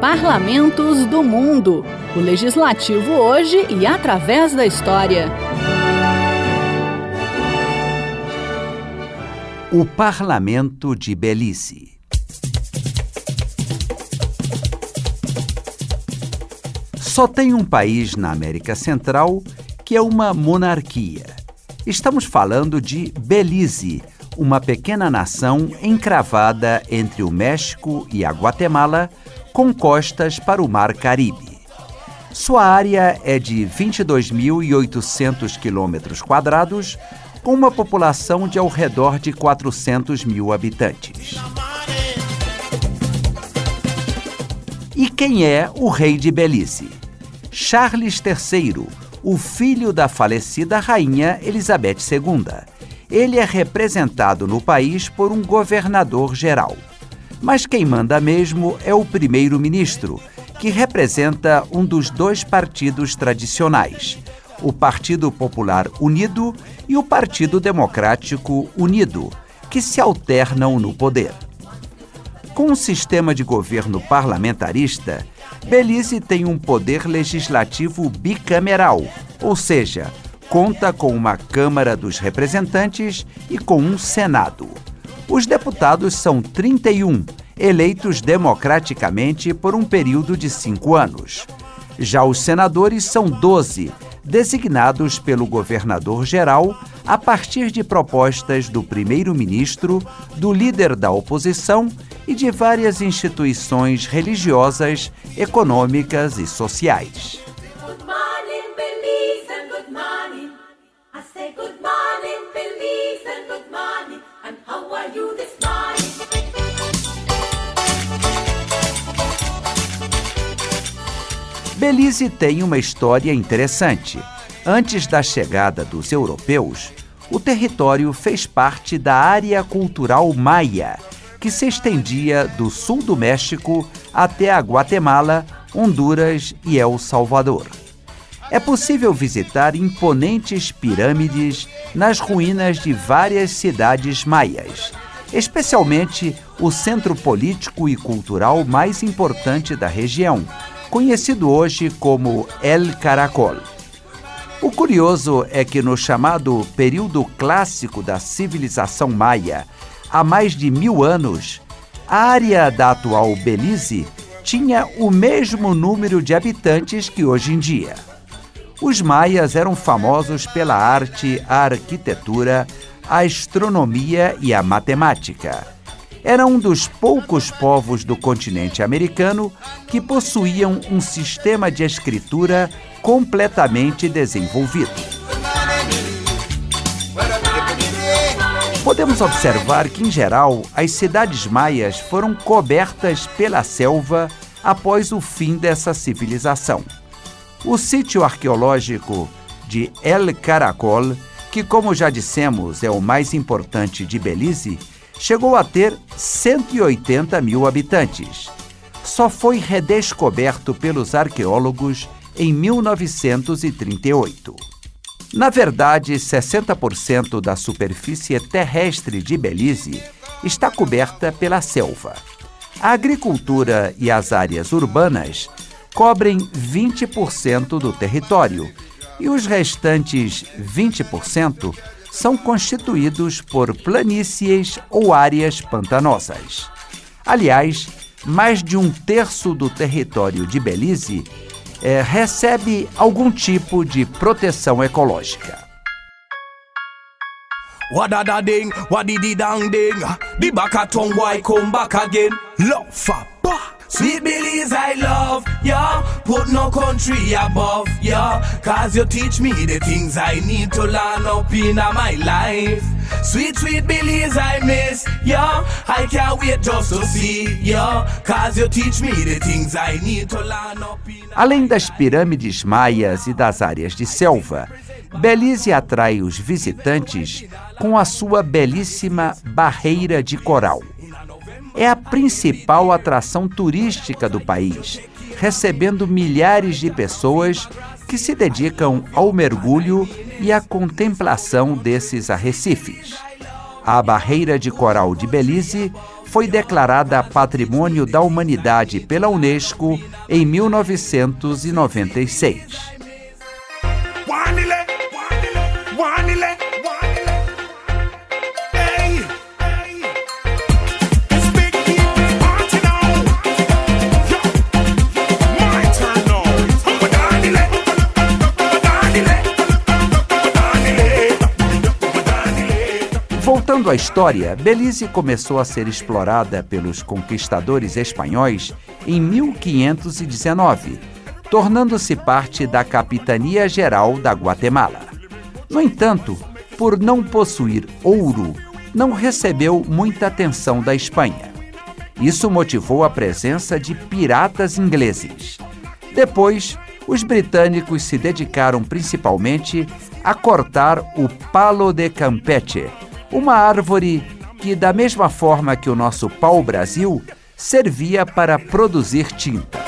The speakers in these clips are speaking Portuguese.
Parlamentos do Mundo. O legislativo hoje e através da história. O Parlamento de Belize. Só tem um país na América Central que é uma monarquia. Estamos falando de Belize, uma pequena nação encravada entre o México e a Guatemala, com costas para o Mar Caribe. Sua área é de 22.800 quilômetros quadrados, com uma população de ao redor de 400 mil habitantes. E quem é o rei de Belize? Charles III, o filho da falecida rainha Elizabeth II. Ele é representado no país por um governador geral. Mas quem manda mesmo é o primeiro-ministro, que representa um dos dois partidos tradicionais, o Partido Popular Unido e o Partido Democrático Unido, que se alternam no poder. Com um sistema de governo parlamentarista, Belize tem um poder legislativo bicameral, ou seja, conta com uma Câmara dos Representantes e com um Senado. Os deputados são 31, eleitos democraticamente por um período de cinco anos. Já os senadores são 12, designados pelo governador-geral a partir de propostas do primeiro-ministro, do líder da oposição e de várias instituições religiosas, econômicas e sociais. Belize tem uma história interessante. Antes da chegada dos europeus, o território fez parte da área cultural maia, que se estendia do sul do México até a Guatemala, Honduras e El Salvador. É possível visitar imponentes pirâmides nas ruínas de várias cidades maias, especialmente o centro político e cultural mais importante da região, conhecido hoje como El Caracol. O curioso é que no chamado período clássico da civilização maia, há mais de mil anos, a área da atual Belize tinha o mesmo número de habitantes que hoje em dia. Os maias eram famosos pela arte, a arquitetura, a astronomia e a matemática era um dos poucos povos do continente americano que possuíam um sistema de escritura completamente desenvolvido. Podemos observar que, em geral, as cidades maias foram cobertas pela selva após o fim dessa civilização. O sítio arqueológico de El Caracol, que, como já dissemos, é o mais importante de Belize, chegou a ter 180 mil habitantes. Só foi redescoberto pelos arqueólogos em 1938. Na verdade, 60% da superfície terrestre de Belize está coberta pela selva. A agricultura e as áreas urbanas cobrem 20% do território e os restantes 20% são constituídos por planícies ou áreas pantanosas. Aliás, mais de um terço do território de Belize é, recebe algum tipo de proteção ecológica. Wadadading, wadididang ding, the back at come back again. Love Sweet Belize, I love ya. Put no country above ya. Cause you teach me the things I need to learn up in my life. Sweet, sweet Belize, I miss ya. I can't wait just to see ya. Cause you teach me the things I need to learn up in Além das pirâmides maias e das áreas de selva, Belize atrai os visitantes com a sua belíssima barreira de coral é a principal atração turística do país, recebendo milhares de pessoas que se dedicam ao mergulho e à contemplação desses arrecifes. A barreira de coral de Belize foi declarada Patrimônio da Humanidade pela Unesco em 1996. Voltando à história, Belize começou a ser explorada pelos conquistadores espanhóis em 1519, tornando-se parte da Capitania Geral da Guatemala. No entanto, por não possuir ouro, não recebeu muita atenção da Espanha. Isso motivou a presença de piratas ingleses. Depois, os britânicos se dedicaram principalmente a cortar o palo de Campeche, uma árvore que, da mesma forma que o nosso pau-brasil, servia para produzir tinta.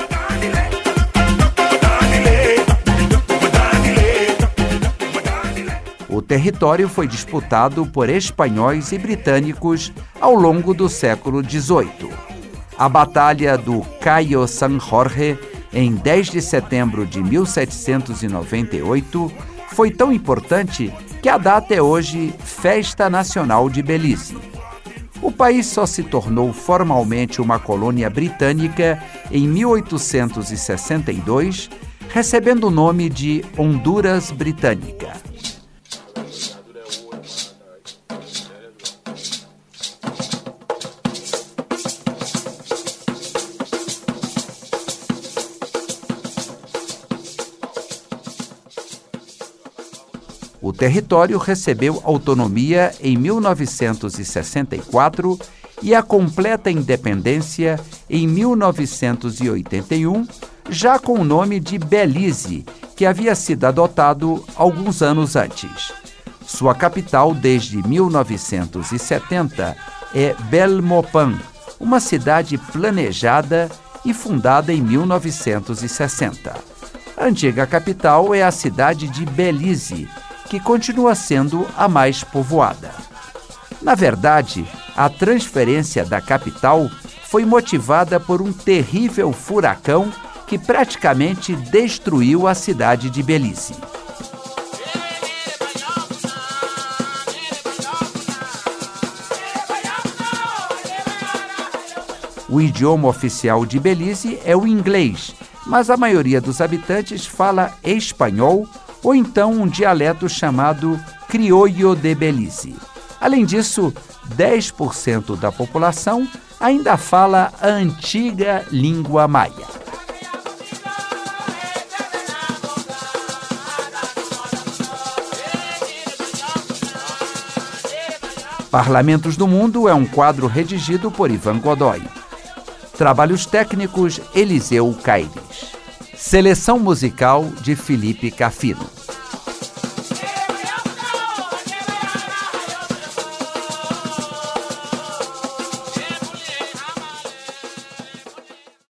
O território foi disputado por espanhóis e britânicos ao longo do século XVIII. A Batalha do Cayo San Jorge, em 10 de setembro de 1798, foi tão importante que a data é hoje Festa Nacional de Belize. O país só se tornou formalmente uma colônia britânica em 1862, recebendo o nome de Honduras Britânica. Território recebeu autonomia em 1964 e a completa independência em 1981, já com o nome de Belize, que havia sido adotado alguns anos antes. Sua capital desde 1970 é Belmopan, uma cidade planejada e fundada em 1960. A antiga capital é a cidade de Belize, que continua sendo a mais povoada. Na verdade, a transferência da capital foi motivada por um terrível furacão que praticamente destruiu a cidade de Belize. O idioma oficial de Belize é o inglês, mas a maioria dos habitantes fala espanhol ou então um dialeto chamado criollo de Belize. Além disso, 10% da população ainda fala a antiga língua maia. Parlamentos do Mundo é um quadro redigido por Ivan Godoy. Trabalhos técnicos Eliseu Caires. Seleção musical de Felipe Cafino.